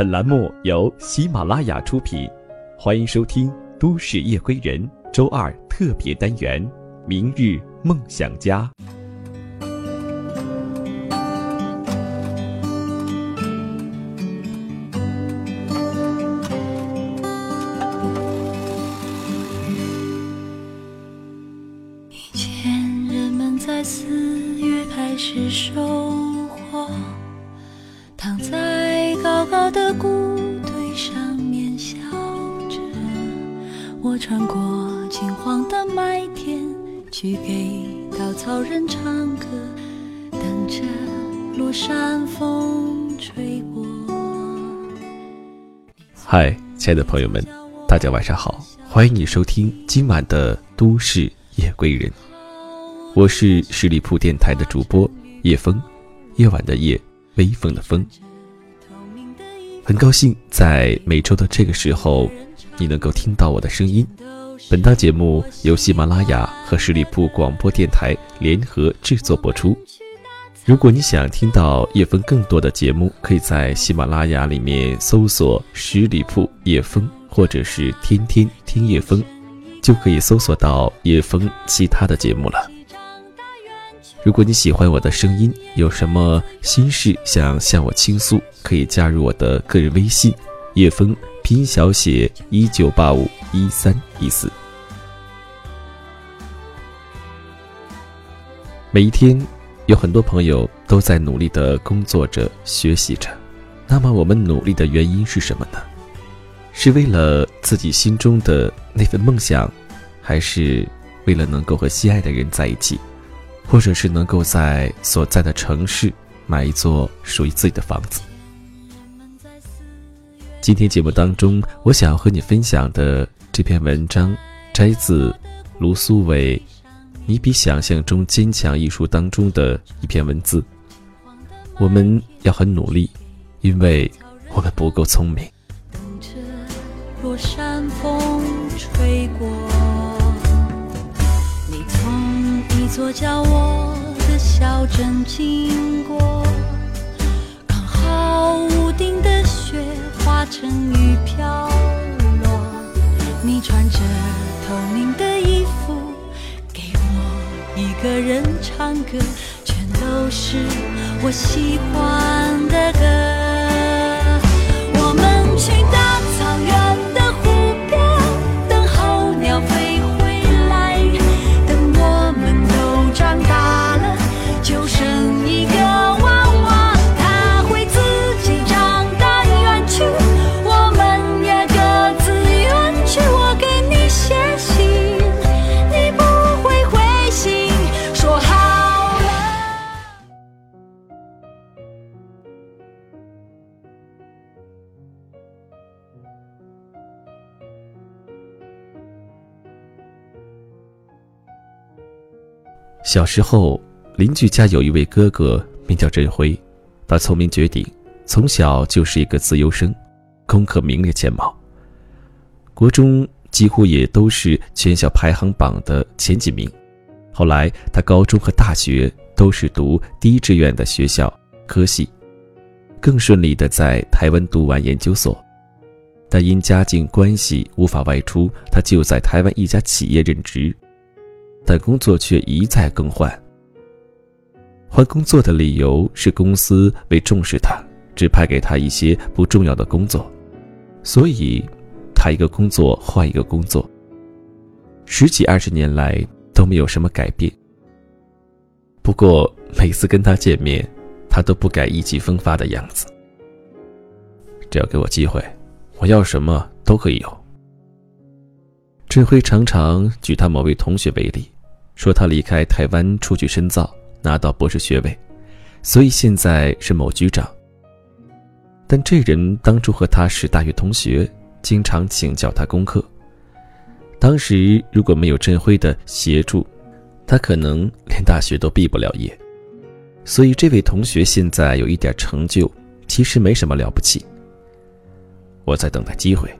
本栏目由喜马拉雅出品，欢迎收听《都市夜归人》周二特别单元《明日梦想家》。亲爱的朋友们，大家晚上好，欢迎你收听今晚的《都市夜归人》，我是十里铺电台的主播叶风，夜晚的夜，微风的风。很高兴在每周的这个时候，你能够听到我的声音。本档节目由喜马拉雅和十里铺广播电台联合制作播出。如果你想听到叶枫更多的节目，可以在喜马拉雅里面搜索“十里铺叶枫”或者是“天天听叶枫”，就可以搜索到叶枫其他的节目了。如果你喜欢我的声音，有什么心事想向我倾诉，可以加入我的个人微信“叶枫”拼音小写一九八五一三一四。每一天。有很多朋友都在努力的工作着、学习着，那么我们努力的原因是什么呢？是为了自己心中的那份梦想，还是为了能够和心爱的人在一起，或者是能够在所在的城市买一座属于自己的房子？今天节目当中，我想要和你分享的这篇文章，摘自卢苏伟。你比想象中坚强一书当中的一篇文字，我们要很努力，因为我们不够聪明。等着落山风吹过，你从一座叫我的小镇经过，刚好屋顶的雪化成雨飘落，你穿着透明的衣服。一个人唱歌，全都是我喜欢的歌。我们去小时候，邻居家有一位哥哥，名叫振辉，他聪明绝顶，从小就是一个自由生，功课名列前茅。国中几乎也都是全校排行榜的前几名。后来，他高中和大学都是读第一志愿的学校科系，更顺利的在台湾读完研究所。但因家境关系无法外出，他就在台湾一家企业任职，但工作却一再更换。换工作的理由是公司为重视他，只派给他一些不重要的工作，所以，他一个工作换一个工作。十几二十年来都没有什么改变。不过每次跟他见面，他都不改意气风发的样子。只要给我机会，我要什么都可以有。振辉常常举他某位同学为例，说他离开台湾出去深造，拿到博士学位，所以现在是某局长。但这人当初和他是大学同学，经常请教他功课。当时如果没有振辉的协助，他可能连大学都毕不了业。所以这位同学现在有一点成就，其实没什么了不起。我在等待机会。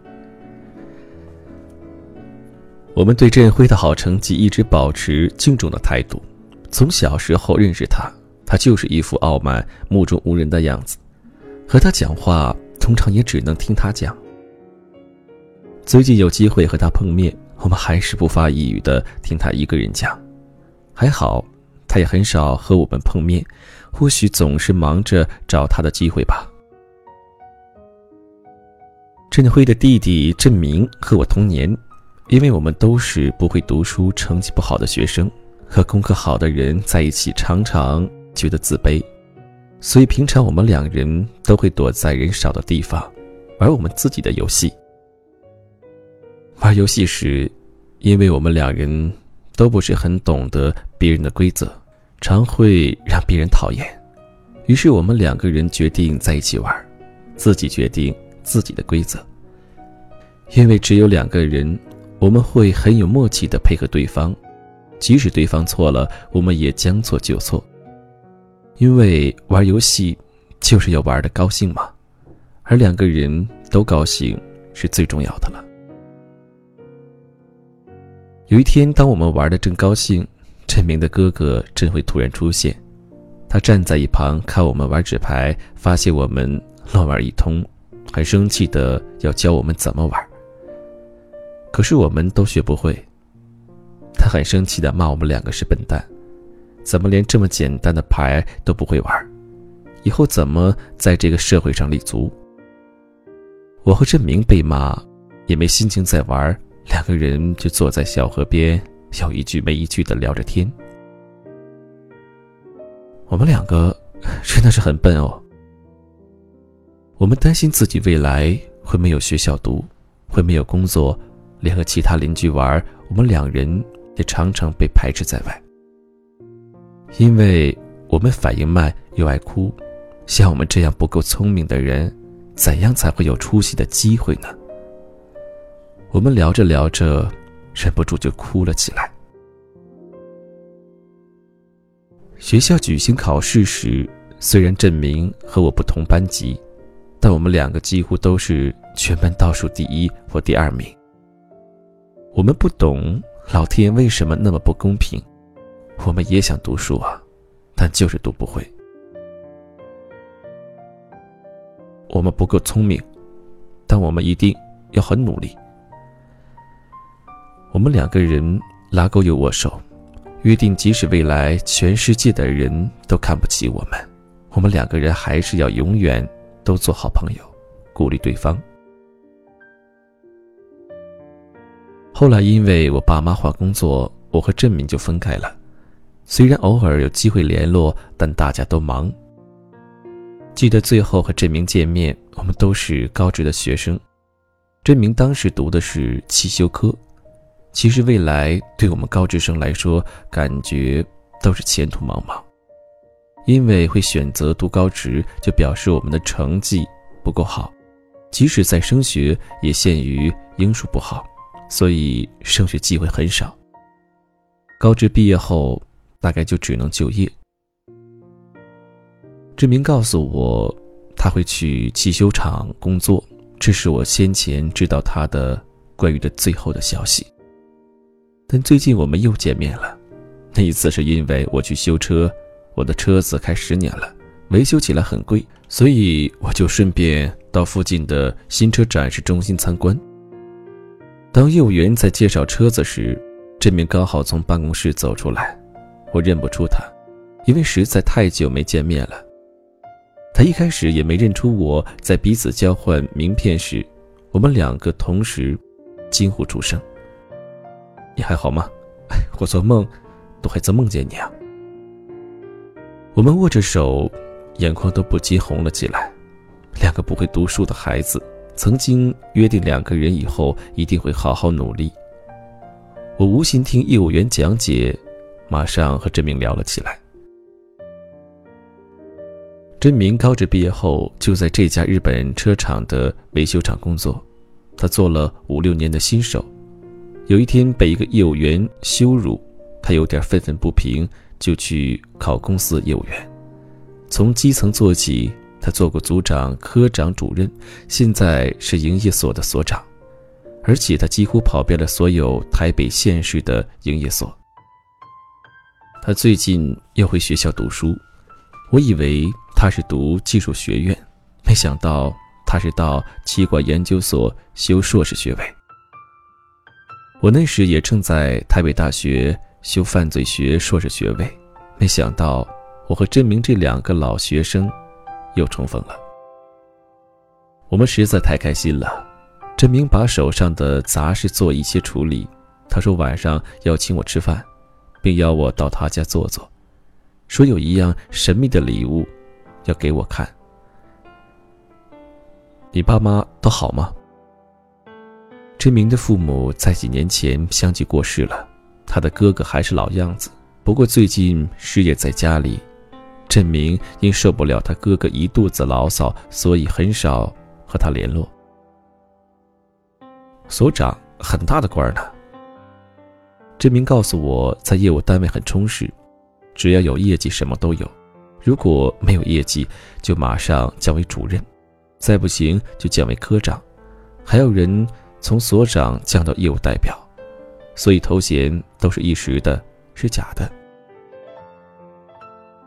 我们对振辉的好成绩一直保持敬重的态度。从小时候认识他，他就是一副傲慢、目中无人的样子。和他讲话，通常也只能听他讲。最近有机会和他碰面，我们还是不发一语的听他一个人讲。还好，他也很少和我们碰面，或许总是忙着找他的机会吧。振辉的弟弟振明和我同年，因为我们都是不会读书、成绩不好的学生，和功课好的人在一起常常觉得自卑。所以平常我们两人都会躲在人少的地方，玩我们自己的游戏。玩游戏时，因为我们两人都不是很懂得别人的规则，常会让别人讨厌。于是我们两个人决定在一起玩，自己决定自己的规则。因为只有两个人，我们会很有默契的配合对方，即使对方错了，我们也将错就错。因为玩游戏就是要玩的高兴嘛，而两个人都高兴是最重要的了。有一天，当我们玩的正高兴，陈明的哥哥郑辉突然出现，他站在一旁看我们玩纸牌，发现我们乱玩一通，很生气的要教我们怎么玩。可是我们都学不会，他很生气的骂我们两个是笨蛋。怎么连这么简单的牌都不会玩？以后怎么在这个社会上立足？我和郑明被骂，也没心情再玩，两个人就坐在小河边，有一句没一句的聊着天。我们两个真的是很笨哦。我们担心自己未来会没有学校读，会没有工作，连和其他邻居玩，我们两人也常常被排斥在外。因为我们反应慢又爱哭，像我们这样不够聪明的人，怎样才会有出息的机会呢？我们聊着聊着，忍不住就哭了起来。学校举行考试时，虽然郑明和我不同班级，但我们两个几乎都是全班倒数第一或第二名。我们不懂老天为什么那么不公平。我们也想读书啊，但就是读不会。我们不够聪明，但我们一定要很努力。我们两个人拉钩又握手，约定即使未来全世界的人都看不起我们，我们两个人还是要永远都做好朋友，鼓励对方。后来因为我爸妈换工作，我和郑明就分开了。虽然偶尔有机会联络，但大家都忙。记得最后和振明见面，我们都是高职的学生。振明当时读的是汽修科，其实未来对我们高职生来说，感觉都是前途茫茫。因为会选择读高职，就表示我们的成绩不够好，即使在升学，也限于英数不好，所以升学机会很少。高职毕业后。大概就只能就业。志明告诉我，他会去汽修厂工作，这是我先前知道他的关于的最后的消息。但最近我们又见面了，那一次是因为我去修车，我的车子开十年了，维修起来很贵，所以我就顺便到附近的新车展示中心参观。当业务员在介绍车子时，这名刚好从办公室走出来。我认不出他，因为实在太久没见面了。他一开始也没认出我，在彼此交换名片时，我们两个同时惊呼出声：“你还好吗？哎我做梦都还在梦见你啊！”我们握着手，眼眶都不禁红了起来。两个不会读书的孩子，曾经约定两个人以后一定会好好努力。我无心听业务员讲解。马上和真明聊了起来。真明高职毕业后就在这家日本车厂的维修厂工作，他做了五六年的新手。有一天被一个业务员羞辱，他有点愤愤不平，就去考公司业务员。从基层做起，他做过组长、科长、主任，现在是营业所的所长，而且他几乎跑遍了所有台北县市的营业所。他最近又回学校读书，我以为他是读技术学院，没想到他是到气管研究所修硕士学位。我那时也正在台北大学修犯罪学硕士学位，没想到我和真明这两个老学生又重逢了。我们实在太开心了。真明把手上的杂事做一些处理，他说晚上要请我吃饭，并邀我到他家坐坐，说有一样神秘的礼物要给我看。你爸妈都好吗？真明的父母在几年前相继过世了，他的哥哥还是老样子，不过最近失业在家里。振明因受不了他哥哥一肚子牢骚，所以很少和他联络。所长很大的官呢。振明告诉我在业务单位很充实，只要有业绩什么都有，如果没有业绩就马上降为主任，再不行就降为科长，还有人从所长降到业务代表，所以头衔都是一时的，是假的。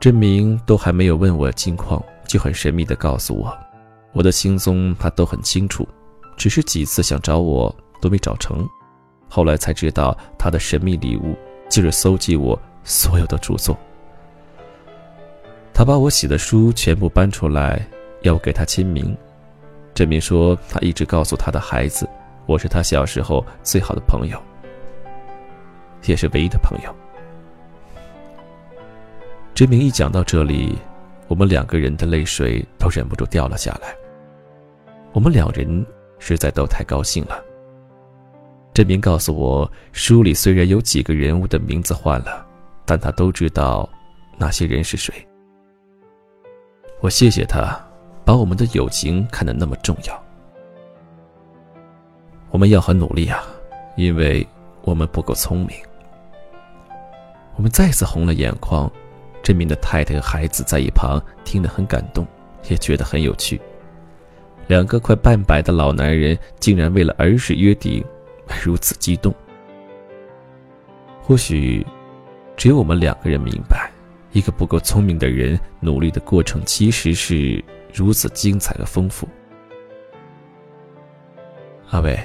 振明都还没有问我近况，就很神秘的告诉我，我的行踪他都很清楚。只是几次想找我都没找成，后来才知道他的神秘礼物就是搜集我所有的著作。他把我写的书全部搬出来，要我给他签名。证明说他一直告诉他的孩子，我是他小时候最好的朋友，也是唯一的朋友。真明一讲到这里，我们两个人的泪水都忍不住掉了下来。我们两人。实在都太高兴了。振明告诉我，书里虽然有几个人物的名字换了，但他都知道那些人是谁。我谢谢他，把我们的友情看得那么重要。我们要很努力啊，因为我们不够聪明。我们再次红了眼眶。振明的太太和孩子在一旁听得很感动，也觉得很有趣。两个快半百的老男人竟然为了儿时约定如此激动。或许，只有我们两个人明白，一个不够聪明的人努力的过程其实是如此精彩和丰富。阿伟，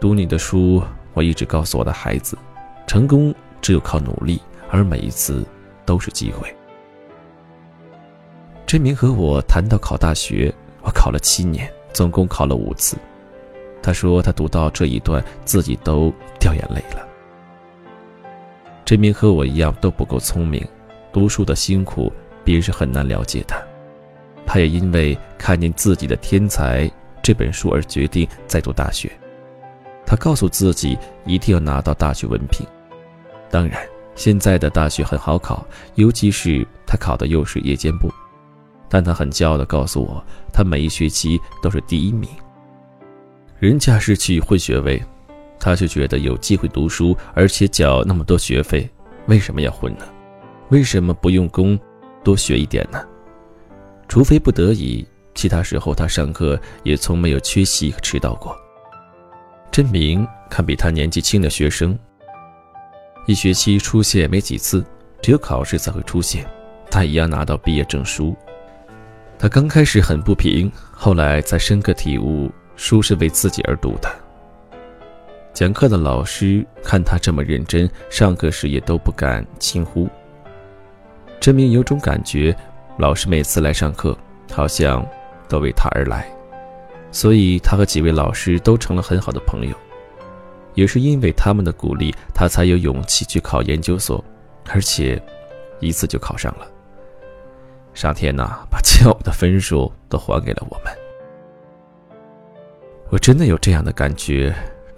读你的书，我一直告诉我的孩子，成功只有靠努力，而每一次都是机会。真明和我谈到考大学。我考了七年，总共考了五次。他说他读到这一段，自己都掉眼泪了。真明和我一样都不够聪明，读书的辛苦别人是很难了解的。他也因为看见自己的天才这本书而决定再读大学。他告诉自己一定要拿到大学文凭。当然，现在的大学很好考，尤其是他考的又是夜间部。但他很骄傲地告诉我，他每一学期都是第一名。人家是去混学位，他却觉得有机会读书，而且缴那么多学费，为什么要混呢？为什么不用功，多学一点呢？除非不得已，其他时候他上课也从没有缺席迟到过。真明看比他年纪轻的学生，一学期出现没几次，只有考试才会出现，他一样拿到毕业证书。他刚开始很不平，后来才深刻体悟，书是为自己而读的。讲课的老师看他这么认真，上课时也都不敢轻忽。真明有种感觉，老师每次来上课，好像都为他而来，所以他和几位老师都成了很好的朋友。也是因为他们的鼓励，他才有勇气去考研究所，而且一次就考上了。上天呐，把欠我们的分数都还给了我们。我真的有这样的感觉。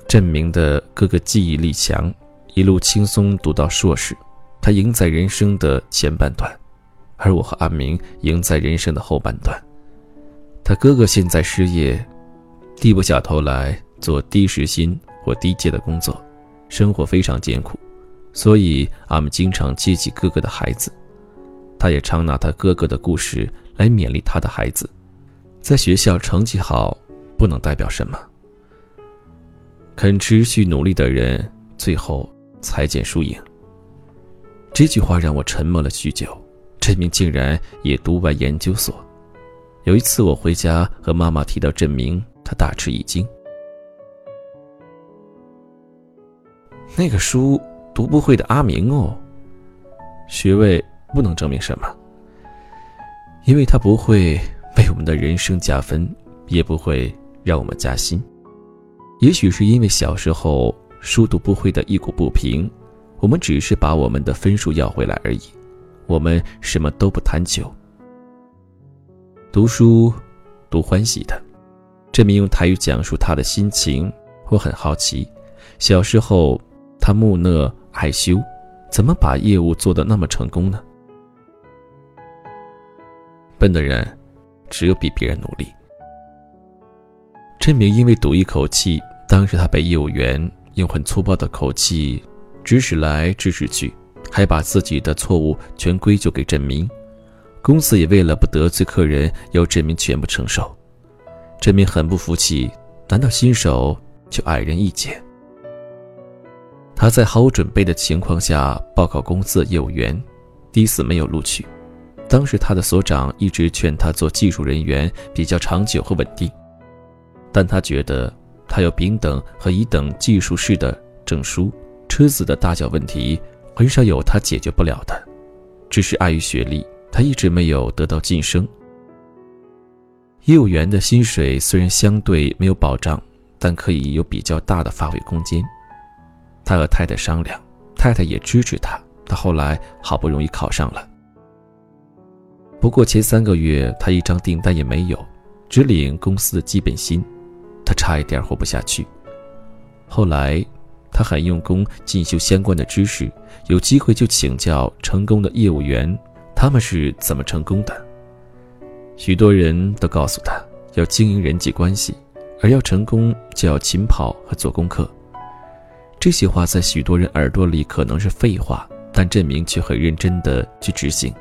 振明的哥哥记忆力强，一路轻松读到硕士，他赢在人生的前半段，而我和阿明赢在人生的后半段。他哥哥现在失业，低不下头来做低时薪或低阶的工作，生活非常艰苦，所以阿明经常接济哥哥的孩子。他也常拿他哥哥的故事来勉励他的孩子，在学校成绩好不能代表什么。肯持续努力的人，最后才见输赢。这句话让我沉默了许久。这名竟然也读完研究所，有一次我回家和妈妈提到振明，她大吃一惊。那个书读不会的阿明哦，学位不能证明什么，因为他不会为我们的人生加分，也不会让我们加薪。也许是因为小时候书读不会的一股不平，我们只是把我们的分数要回来而已，我们什么都不贪求。读书，读欢喜的。郑明用台语讲述他的心情，我很好奇，小时候。他木讷害羞，怎么把业务做得那么成功呢？笨的人，只有比别人努力。陈明因为赌一口气，当时他被业务员用很粗暴的口气指使来指使去，还把自己的错误全归咎给郑明。公司也为了不得罪客人，要郑明全部承受。郑明很不服气，难道新手就矮人一截？他在毫无准备的情况下报考公司的业务员，第一次没有录取。当时他的所长一直劝他做技术人员比较长久和稳定，但他觉得他有丙等和乙等技术士的证书，车子的大小问题很少有他解决不了的。只是碍于学历，他一直没有得到晋升。业务员的薪水虽然相对没有保障，但可以有比较大的发挥空间。他和太太商量，太太也支持他。他后来好不容易考上了，不过前三个月他一张订单也没有，只领公司的基本薪，他差一点活不下去。后来，他很用功进修相关的知识，有机会就请教成功的业务员，他们是怎么成功的。许多人都告诉他要经营人际关系，而要成功就要勤跑和做功课。这些话在许多人耳朵里可能是废话，但郑明却很认真的去执行。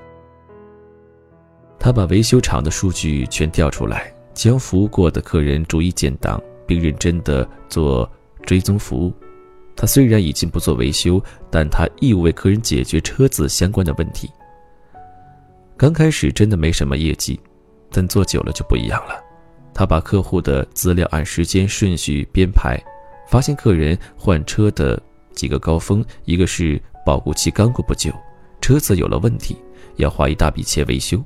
他把维修厂的数据全调出来，将服务过的客人逐一建档，并认真的做追踪服务。他虽然已经不做维修，但他义务为客人解决车子相关的问题。刚开始真的没什么业绩，但做久了就不一样了。他把客户的资料按时间顺序编排。发现客人换车的几个高峰，一个是保固期刚过不久，车子有了问题，要花一大笔钱维修。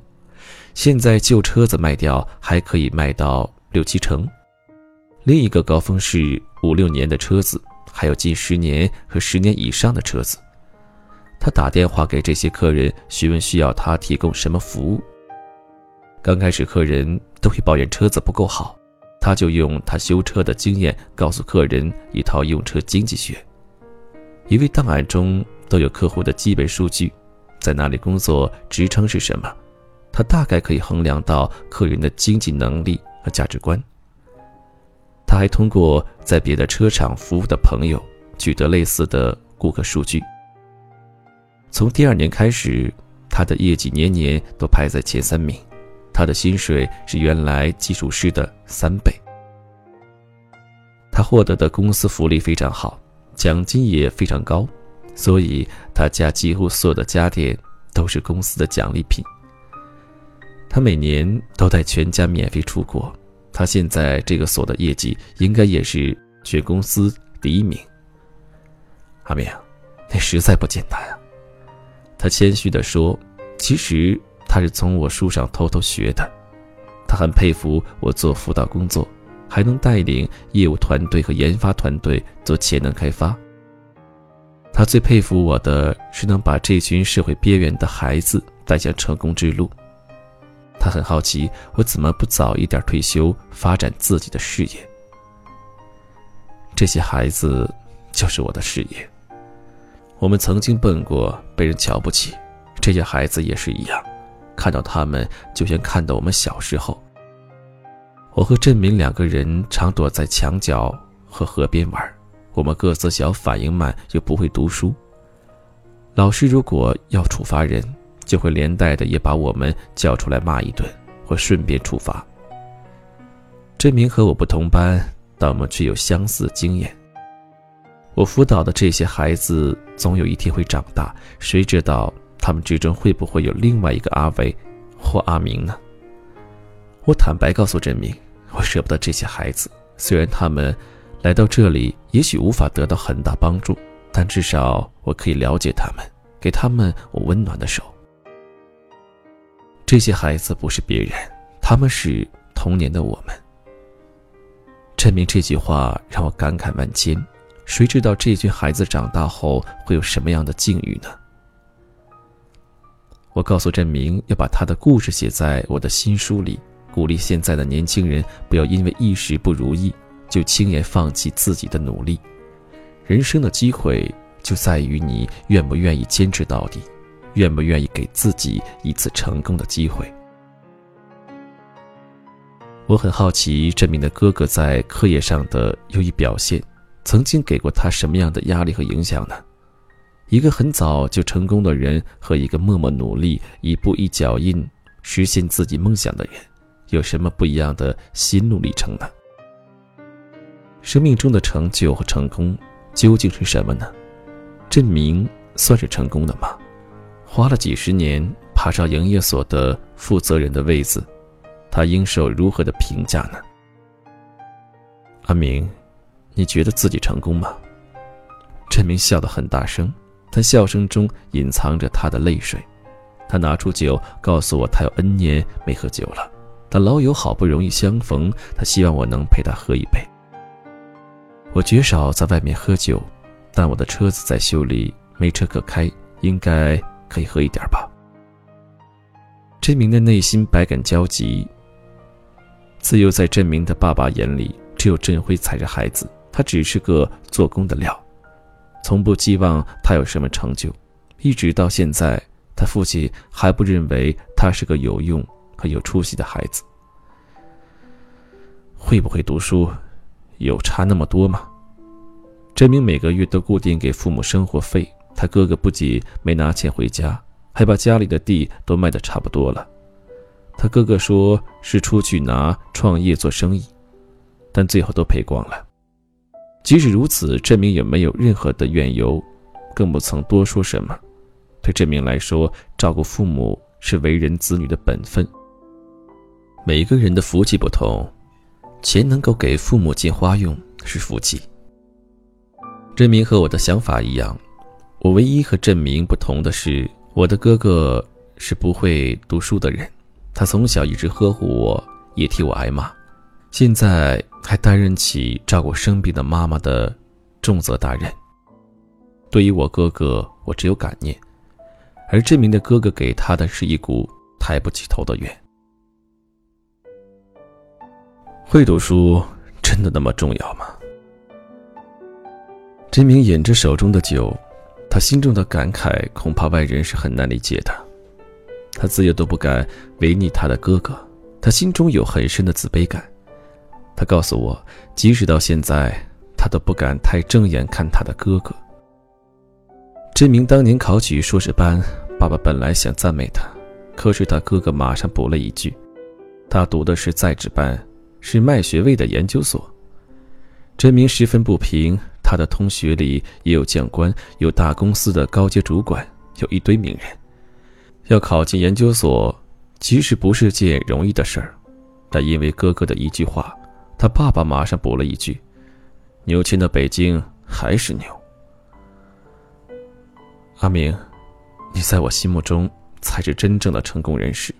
现在旧车子卖掉还可以卖到六七成。另一个高峰是五六年的车子，还有近十年和十年以上的车子。他打电话给这些客人询问需要他提供什么服务。刚开始客人都会抱怨车子不够好。他就用他修车的经验告诉客人一套用车经济学，因为档案中都有客户的基本数据，在哪里工作，职称是什么，他大概可以衡量到客人的经济能力和价值观。他还通过在别的车厂服务的朋友取得类似的顾客数据。从第二年开始，他的业绩年年都排在前三名。他的薪水是原来技术师的三倍。他获得的公司福利非常好，奖金也非常高，所以他家几乎所有的家电都是公司的奖励品。他每年都带全家免费出国。他现在这个所的业绩应该也是全公司第一名。阿明，那实在不简单啊！他谦虚地说：“其实。”他是从我书上偷偷学的，他很佩服我做辅导工作，还能带领业务团队和研发团队做潜能开发。他最佩服我的是能把这群社会边缘的孩子带向成功之路。他很好奇我怎么不早一点退休，发展自己的事业。这些孩子就是我的事业。我们曾经笨过，被人瞧不起，这些孩子也是一样。看到他们，就像看到我们小时候。我和振明两个人常躲在墙角和河边玩。我们个子小，反应慢，又不会读书。老师如果要处罚人，就会连带的也把我们叫出来骂一顿，或顺便处罚。振明和我不同班，但我们却有相似经验。我辅导的这些孩子，总有一天会长大，谁知道？他们之中会不会有另外一个阿伟或阿明呢？我坦白告诉振明，我舍不得这些孩子。虽然他们来到这里，也许无法得到很大帮助，但至少我可以了解他们，给他们我温暖的手。这些孩子不是别人，他们是童年的我们。振明这句话让我感慨万千。谁知道这群孩子长大后会有什么样的境遇呢？我告诉振明要把他的故事写在我的新书里，鼓励现在的年轻人不要因为一时不如意就轻言放弃自己的努力。人生的机会就在于你愿不愿意坚持到底，愿不愿意给自己一次成功的机会。我很好奇振明的哥哥在课业上的优异表现。曾经给过他什么样的压力和影响呢？一个很早就成功的人和一个默默努力、一步一脚印实现自己梦想的人，有什么不一样的心路历程呢？生命中的成就和成功究竟是什么呢？振明算是成功的吗？花了几十年爬上营业所的负责人的位子，他应受如何的评价呢？阿明。你觉得自己成功吗？振明笑得很大声，他笑声中隐藏着他的泪水。他拿出酒，告诉我他有 N 年没喝酒了，但老友好不容易相逢，他希望我能陪他喝一杯。我绝少在外面喝酒，但我的车子在修理，没车可开，应该可以喝一点吧。振明的内心百感交集。自幼在振明的爸爸眼里，只有振辉才是孩子。他只是个做工的料，从不寄望他有什么成就，一直到现在，他父亲还不认为他是个有用和有出息的孩子。会不会读书，有差那么多吗？振明每个月都固定给父母生活费，他哥哥不仅没拿钱回家，还把家里的地都卖得差不多了。他哥哥说是出去拿创业做生意，但最后都赔光了。即使如此，郑明也没有任何的怨尤，更不曾多说什么。对郑明来说，照顾父母是为人子女的本分。每个人的福气不同，钱能够给父母进花用是福气。郑明和我的想法一样，我唯一和郑明不同的是，我的哥哥是不会读书的人，他从小一直呵护我，也替我挨骂。现在还担任起照顾生病的妈妈的重责大任。对于我哥哥，我只有感念，而这名的哥哥给他的是一股抬不起头的怨。会读书真的那么重要吗？真明饮着手中的酒，他心中的感慨恐怕外人是很难理解的。他自幼都不敢违逆他的哥哥，他心中有很深的自卑感。告诉我，即使到现在，他都不敢太正眼看他的哥哥。这名当年考取硕士班，爸爸本来想赞美他，可是他哥哥马上补了一句：“他读的是在职班，是卖学位的研究所。”真明十分不平，他的同学里也有将官，有大公司的高阶主管，有一堆名人，要考进研究所，其实不是件容易的事儿，但因为哥哥的一句话。他爸爸马上补了一句：“牛迁到北京还是牛。”阿明，你在我心目中才是真正的成功人士。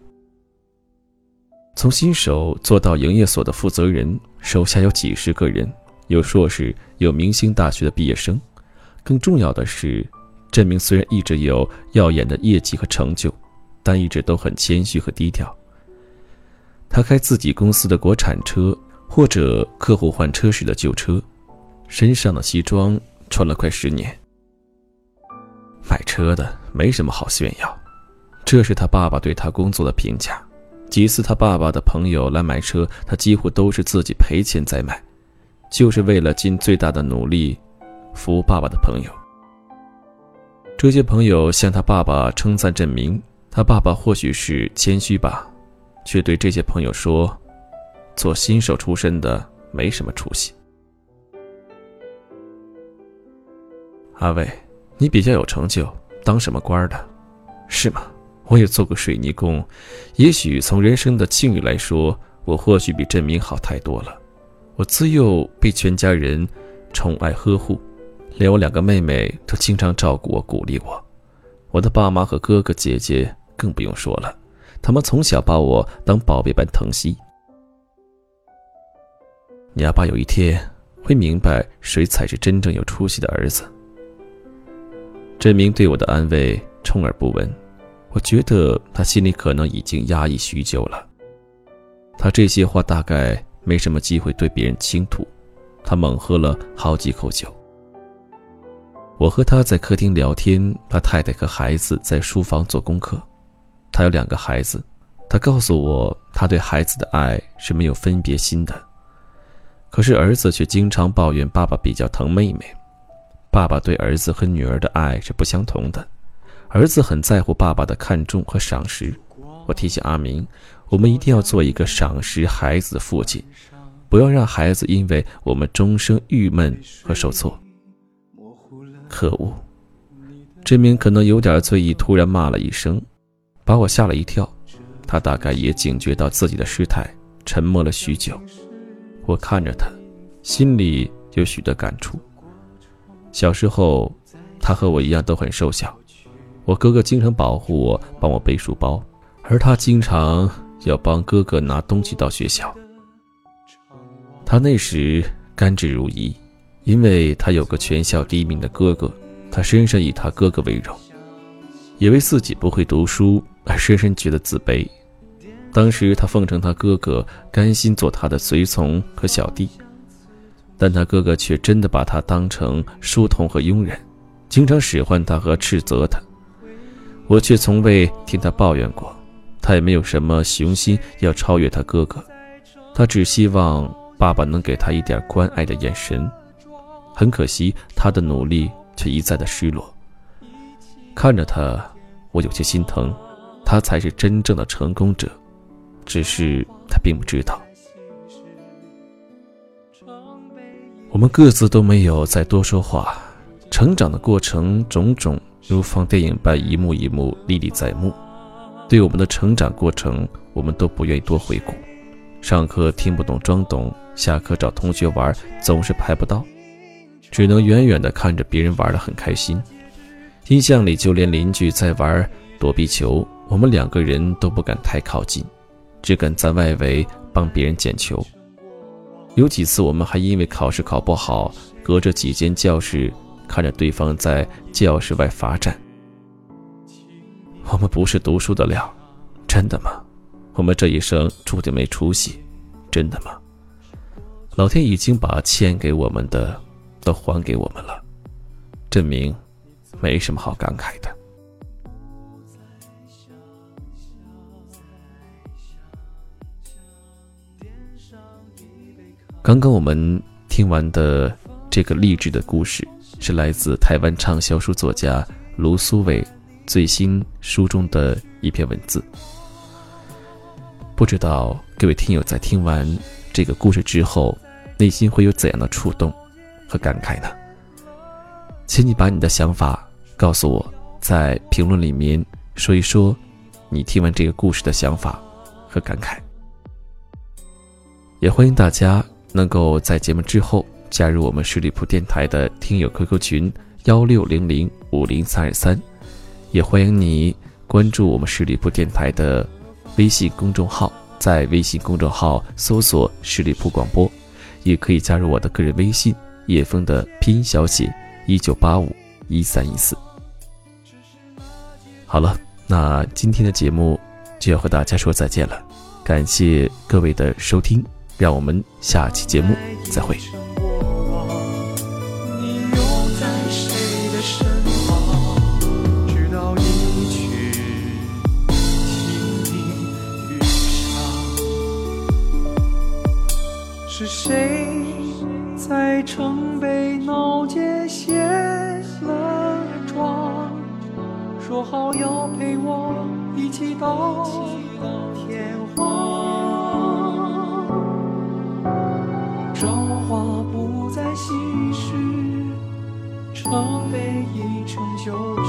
从新手做到营业所的负责人，手下有几十个人，有硕士，有明星大学的毕业生。更重要的是，振明虽然一直有耀眼的业绩和成就，但一直都很谦虚和低调。他开自己公司的国产车。或者客户换车时的旧车，身上的西装穿了快十年。买车的没什么好炫耀，这是他爸爸对他工作的评价。几次他爸爸的朋友来买车，他几乎都是自己赔钱再买，就是为了尽最大的努力服务爸爸的朋友。这些朋友向他爸爸称赞振明，他爸爸或许是谦虚吧，却对这些朋友说。做新手出身的没什么出息。阿伟，你比较有成就，当什么官的？是吗？我也做过水泥工，也许从人生的境遇来说，我或许比郑明好太多了。我自幼被全家人宠爱呵护，连我两个妹妹都经常照顾我、鼓励我。我的爸妈和哥哥姐姐更不用说了，他们从小把我当宝贝般疼惜。你阿爸有一天会明白谁才是真正有出息的儿子。郑明对我的安慰充耳不闻，我觉得他心里可能已经压抑许久了。他这些话大概没什么机会对别人倾吐。他猛喝了好几口酒。我和他在客厅聊天，他太太和孩子在书房做功课。他有两个孩子，他告诉我，他对孩子的爱是没有分别心的。可是儿子却经常抱怨爸爸比较疼妹妹。爸爸对儿子和女儿的爱是不相同的。儿子很在乎爸爸的看重和赏识。我提醒阿明，我们一定要做一个赏识孩子的父亲，不要让孩子因为我们终生郁闷和受挫。可恶！这名可能有点醉意，突然骂了一声，把我吓了一跳。他大概也警觉到自己的失态，沉默了许久。我看着他，心里有许多感触。小时候，他和我一样都很瘦小。我哥哥经常保护我，帮我背书包，而他经常要帮哥哥拿东西到学校。他那时甘之如饴，因为他有个全校第一名的哥哥，他深深以他哥哥为荣，也为自己不会读书而深深觉得自卑。当时他奉承他哥哥，甘心做他的随从和小弟，但他哥哥却真的把他当成书童和佣人，经常使唤他和斥责他。我却从未听他抱怨过，他也没有什么雄心要超越他哥哥，他只希望爸爸能给他一点关爱的眼神。很可惜，他的努力却一再的失落。看着他，我有些心疼，他才是真正的成功者。只是他并不知道，我们各自都没有再多说话。成长的过程，种种如放电影般一幕一幕历历在目。对我们的成长过程，我们都不愿意多回顾。上课听不懂装懂，下课找同学玩总是排不到，只能远远地看着别人玩得很开心。印象里，就连邻居在玩躲避球，我们两个人都不敢太靠近。只敢在外围帮别人捡球。有几次，我们还因为考试考不好，隔着几间教室看着对方在教室外罚站。我们不是读书的料，真的吗？我们这一生注定没出息，真的吗？老天已经把欠给我们的都还给我们了，证明没什么好感慨的。刚刚我们听完的这个励志的故事，是来自台湾畅销书作家卢苏伟最新书中的一篇文字。不知道各位听友在听完这个故事之后，内心会有怎样的触动和感慨呢？请你把你的想法告诉我，在评论里面说一说你听完这个故事的想法和感慨。也欢迎大家。能够在节目之后加入我们十里铺电台的听友 QQ 群幺六零零五零三二三，也欢迎你关注我们十里铺电台的微信公众号，在微信公众号搜索“十里铺广播”，也可以加入我的个人微信叶枫的拼音小写一九八五一三一四。好了，那今天的节目就要和大家说再见了，感谢各位的收听。让我们下期节目再会。是谁在城北闹街卸了妆？说好要陪我一起到天荒。城北已成旧。